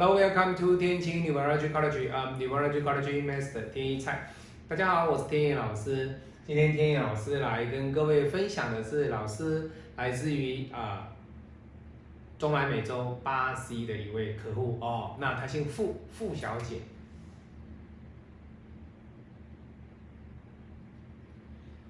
Hello, welcome to 天晴 Numerology College. I'm Neurology College Master 天一菜。大家好，我是天一老师。今天天一老师来跟各位分享的是老师来自于啊中南美洲巴西的一位客户哦，那她姓傅，傅小姐。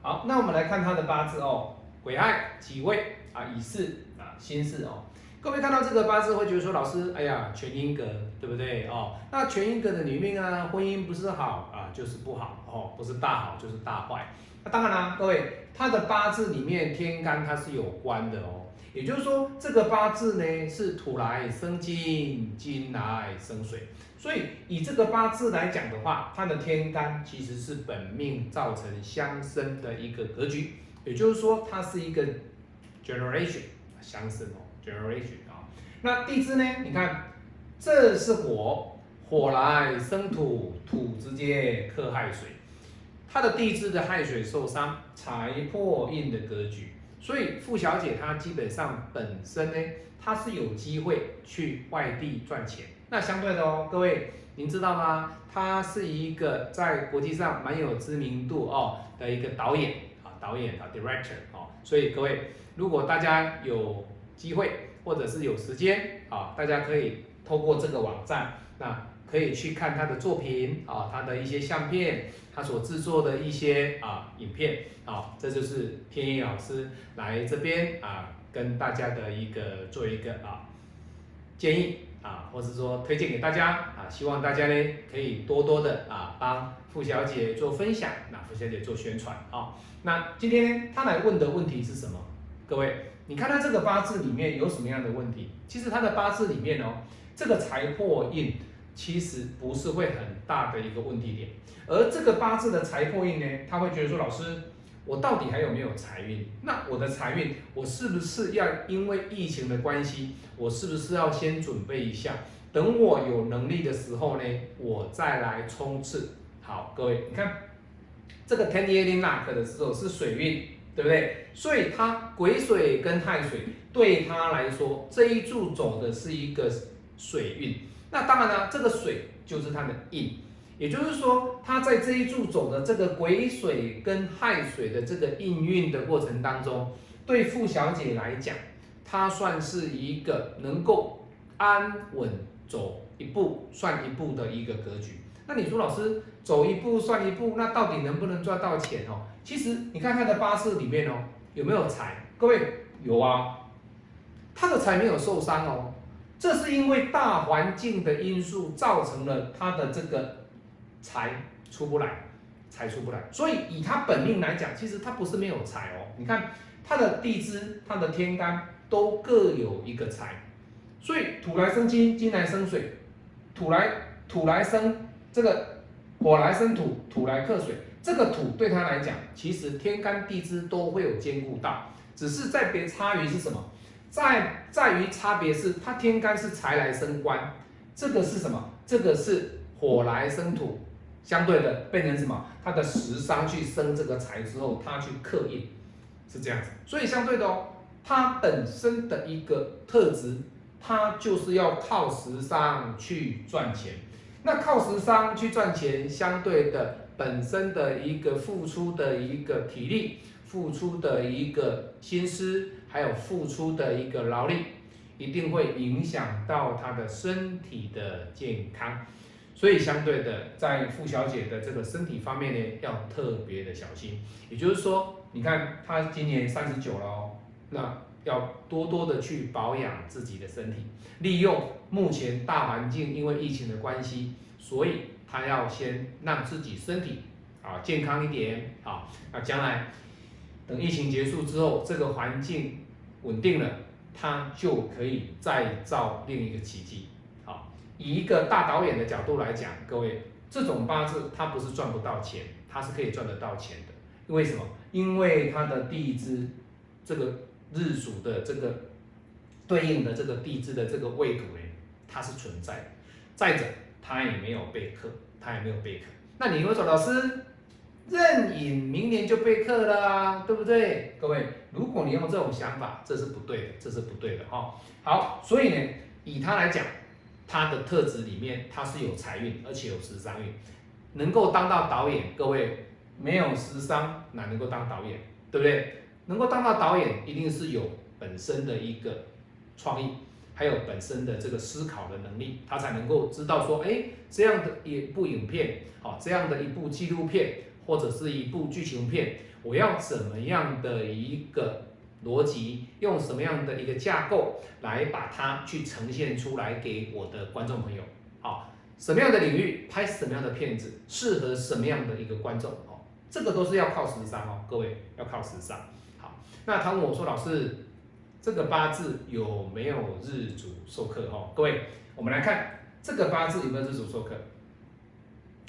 好，那我们来看她的八字哦，癸亥、己未啊、乙巳啊、辛巳哦。各位看到这个八字会觉得说，老师，哎呀，全阴格，对不对哦？那全阴格的女命啊，婚姻不是好啊，就是不好哦，不是大好就是大坏。那当然啦，各位，她的八字里面天干它是有关的哦，也就是说这个八字呢是土来生金，金来生水，所以以这个八字来讲的话，它的天干其实是本命造成相生的一个格局，也就是说它是一个 generation 相生哦。Generation 啊，那地支呢？你看，这是火，火来生土，土直接克亥水，它的地支的亥水受伤，财破印的格局，所以傅小姐她基本上本身呢，她是有机会去外地赚钱。那相对的哦，各位您知道吗？她是一个在国际上蛮有知名度哦的一个导演啊，导演啊，director 哦，所以各位如果大家有机会或者是有时间啊，大家可以透过这个网站，那可以去看他的作品啊，他的一些相片，他所制作的一些啊影片啊，这就是天一老师来这边啊跟大家的一个做一个啊建议啊，或者说推荐给大家啊，希望大家呢可以多多的啊帮傅小姐做分享，那傅小姐做宣传啊。那今天呢，他来问的问题是什么？各位。你看他这个八字里面有什么样的问题？其实他的八字里面哦，这个财破印其实不是会很大的一个问题点，而这个八字的财破印呢，他会觉得说，老师，我到底还有没有财运？那我的财运，我是不是要因为疫情的关系，我是不是要先准备一下，等我有能力的时候呢，我再来冲刺？好，各位，你看这个 ten year in luck 的时候是水运。对不对？所以它癸水跟亥水对他来说，这一柱走的是一个水运。那当然了，这个水就是它的印，也就是说，他在这一柱走的这个癸水跟亥水的这个印运的过程当中，对傅小姐来讲，她算是一个能够安稳走一步算一步的一个格局。那你说，老师走一步算一步，那到底能不能赚到钱哦？其实你看他的八字里面哦，有没有财？各位有啊，他的财没有受伤哦。这是因为大环境的因素造成了他的这个财出不来，财出不来。所以以他本命来讲，其实他不是没有财哦。你看他的地支、他的天干都各有一个财，所以土来生金，金来生水，土来土来生这个火来生土，土来克水。这个土对他来讲，其实天干地支都会有兼顾到，只是在别差于是什么？在在于差别是，他天干是财来生官，这个是什么？这个是火来生土，相对的变成什么？他的食伤去生这个财之后，他去克印，是这样子。所以相对的哦，他本身的一个特质，他就是要靠食伤去赚钱。那靠食伤去赚钱，相对的。本身的一个付出的一个体力，付出的一个心思，还有付出的一个劳力，一定会影响到他的身体的健康。所以相对的，在傅小姐的这个身体方面呢，要特别的小心。也就是说，你看她今年三十九了哦，那要多多的去保养自己的身体，利用目前大环境因为疫情的关系，所以。他要先让自己身体啊健康一点啊，那将来等疫情结束之后，这个环境稳定了，他就可以再造另一个奇迹。好，以一个大导演的角度来讲，各位，这种八字他不是赚不到钱，他是可以赚得到钱的。为什么？因为他的地支这个日主的这个对应的这个地支的这个位土呢，它是存在的。再者。他也没有备课，他也没有备课。那你会说，老师任引明年就备课了啊，对不对？各位，如果你用这种想法，这是不对的，这是不对的哈。好，所以呢，以他来讲，他的特质里面他是有财运，而且有时尚运，能够当到导演，各位没有时尚哪能够当导演，对不对？能够当到导演，一定是有本身的一个创意，还有本身的这个思考的能力，他才能够知道说，哎，这样的一部影片，好，这样的一部纪录片或者是一部剧情片，我要怎么样的一个逻辑，用什么样的一个架构来把它去呈现出来给我的观众朋友，好，什么样的领域拍什么样的片子，适合什么样的一个观众，哦，这个都是要靠时尚哦，各位要靠时尚。那他问我说：“老师，这个八字有没有日主授课？哈，各位，我们来看这个八字有没有日主授课？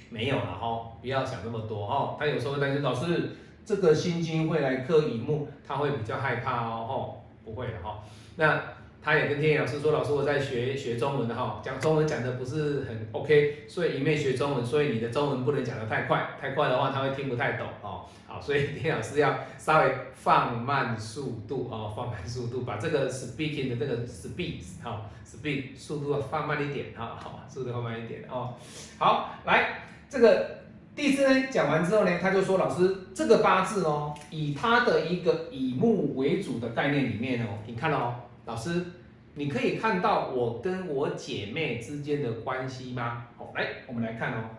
没有了哈，不要想那么多哈。他有时候会担心老师，这个心经会来克乙木，他会比较害怕哦。哈，不会的哈。那。”他也跟天野老师说：“老师，我在学学中文哈，讲中文讲的不是很 OK，所以一面学中文，所以你的中文不能讲的太快，太快的话他会听不太懂哦。好，所以天野老师要稍微放慢速度哦，放慢速度，把这个 speaking 的这个 speed 哈，speed 速度放慢一点哈，好，速度放慢一点哦。好，来这个地支呢讲完之后呢，他就说老师这个八字哦，以他的一个以木为主的概念里面哦，你看哦。”老师，你可以看到我跟我姐妹之间的关系吗？好，来，我们来看哦，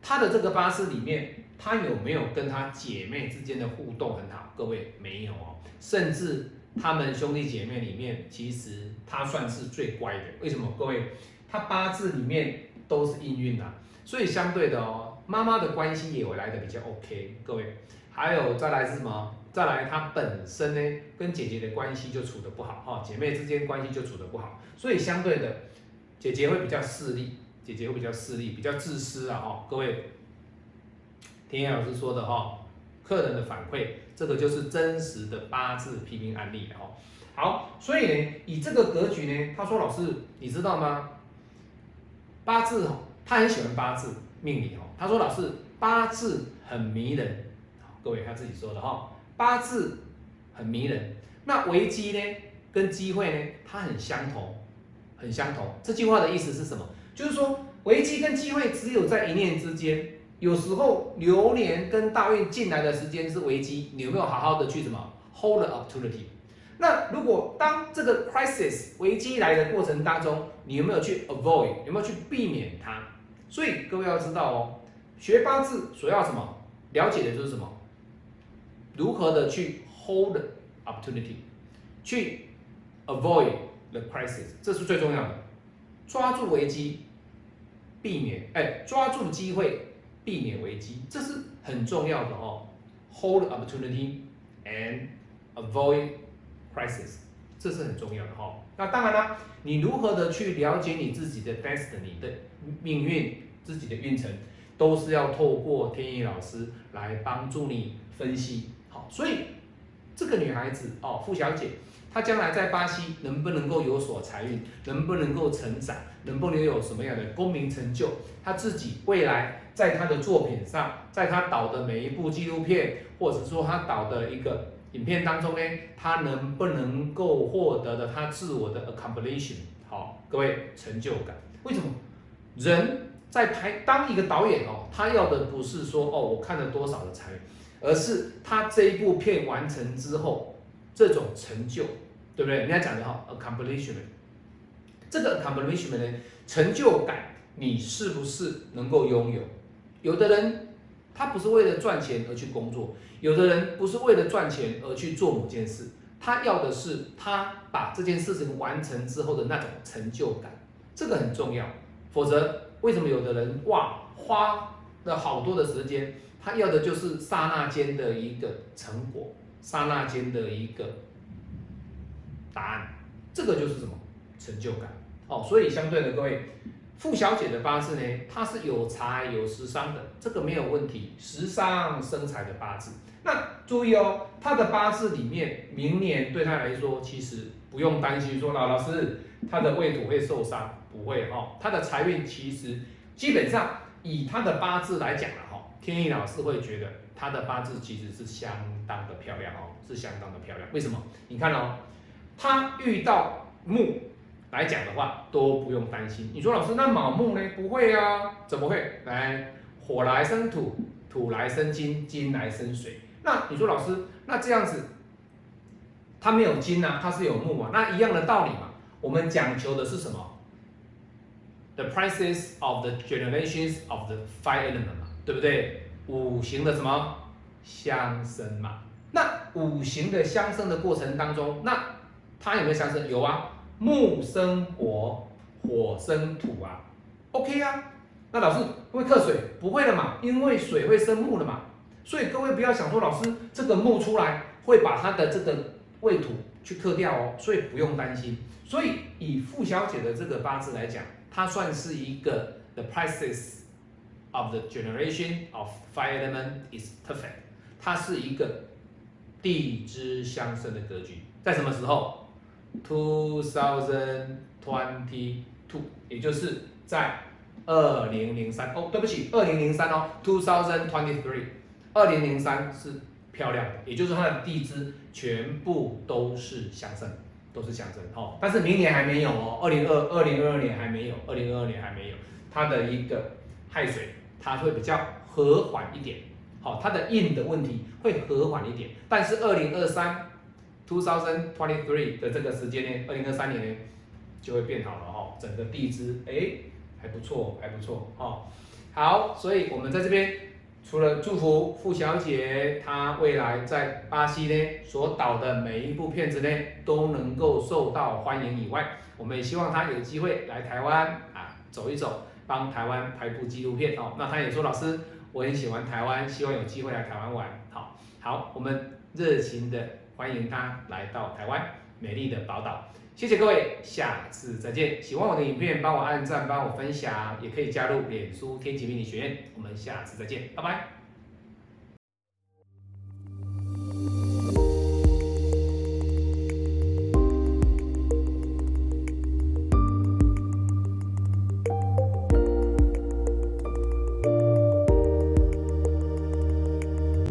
他的这个八字里面，他有没有跟他姐妹之间的互动很好？各位没有哦，甚至他们兄弟姐妹里面，其实他算是最乖的。为什么？各位，他八字里面都是应运呐，所以相对的哦，妈妈的关系也会来的比较 OK。各位，还有再来是什么？再来，他本身呢跟姐姐的关系就处得不好哈，姐妹之间关系就处得不好，所以相对的，姐姐会比较势利，姐姐会比较势利，比较自私啊哈。各位，田野老师说的哈，客人的反馈，这个就是真实的八字批评案例哈。好，所以呢，以这个格局呢，他说老师，你知道吗？八字哦，他很喜欢八字命理哈。他说老师，八字很迷人，各位他自己说的哈。八字很迷人，那危机呢？跟机会呢？它很相同，很相同。这句话的意思是什么？就是说危机跟机会只有在一念之间。有时候流年跟大运进来的时间是危机，你有没有好好的去什么 hold the opportunity？那如果当这个 crisis 危机来的过程当中，你有没有去 avoid？有没有去避免它？所以各位要知道哦，学八字所要什么？了解的就是什么？如何的去 hold opportunity，去 avoid the crisis，这是最重要的。抓住危机，避免哎，抓住机会，避免危机，这是很重要的哦。hold opportunity and avoid crisis，这是很重要的哈。那当然啦，你如何的去了解你自己的 destiny 的命运，自己的运程，都是要透过天意老师来帮助你分析。所以这个女孩子哦，傅小姐，她将来在巴西能不能够有所财运，能不能够成长，能不能有什么样的功名成就？她自己未来在她的作品上，在她导的每一部纪录片，或者说她导的一个影片当中呢，她能不能够获得的她自我的 accomplishment？好，各位成就感。为什么人在拍当一个导演哦，他要的不是说哦，我看了多少的财。而是他这一部片完成之后，这种成就，对不对？人家讲的哈，accomplishment，这个 accomplishment 呢，成就感，你是不是能够拥有？有的人他不是为了赚钱而去工作，有的人不是为了赚钱而去做某件事，他要的是他把这件事情完成之后的那种成就感，这个很重要。否则，为什么有的人哇花那好多的时间？他要的就是刹那间的一个成果，刹那间的一个答案，这个就是什么成就感哦。所以相对的，各位，傅小姐的八字呢，她是有财有时伤的，这个没有问题，时伤生财的八字。那注意哦，她的八字里面，明年对她来说，其实不用担心说老老师她的未土会受伤，不会哈。她的财运其实基本上以他的八字来讲了。天意老师会觉得他的八字其实是相当的漂亮哦，是相当的漂亮。为什么？你看哦，他遇到木，来讲的话都不用担心。你说老师那卯木呢？不会啊，怎么会？来，火来生土，土来生金，金来生水。那你说老师，那这样子，它没有金啊，它是有木啊，那一样的道理嘛。我们讲求的是什么？The prices of the generations of the five element 嘛，对不对？五行的什么相生嘛？那五行的相生的过程当中，那它有没有相生？有啊，木生火，火生土啊，OK 啊。那老师会克水？不会的嘛，因为水会生木的嘛。所以各位不要想说，老师这个木出来会把它的这个未土去克掉哦，所以不用担心。所以以傅小姐的这个八字来讲，它算是一个 the prices of the generation of fire element is perfect，它是一个地支相生的格局，在什么时候？Two thousand twenty two，也就是在二零零三哦，对不起，二零零三哦，Two thousand twenty three。二零零三是漂亮的，也就是它的地支全部都是相生，都是象征哦。但是明年还没有哦，二零二二零二二年还没有，二零二二年还没有，它的一个亥水，它会比较和缓一点，好，它的印的问题会和缓一点。但是二零二三 two thousand twenty three 的这个时间呢，二零二三年呢就会变好了哈，整个地支哎还不错，还不错哦。好，所以我们在这边。除了祝福傅小姐她未来在巴西呢所导的每一部片子呢都能够受到欢迎以外，我们也希望她有机会来台湾啊走一走，帮台湾拍部纪录片哦。那她也说老师我很喜欢台湾，希望有机会来台湾玩。好，好，我们热情的欢迎她来到台湾美丽的宝岛。谢谢各位，下次再见。喜欢我的影片，帮我按赞，帮我分享，也可以加入脸书天启命理学院。我们下次再见，拜拜。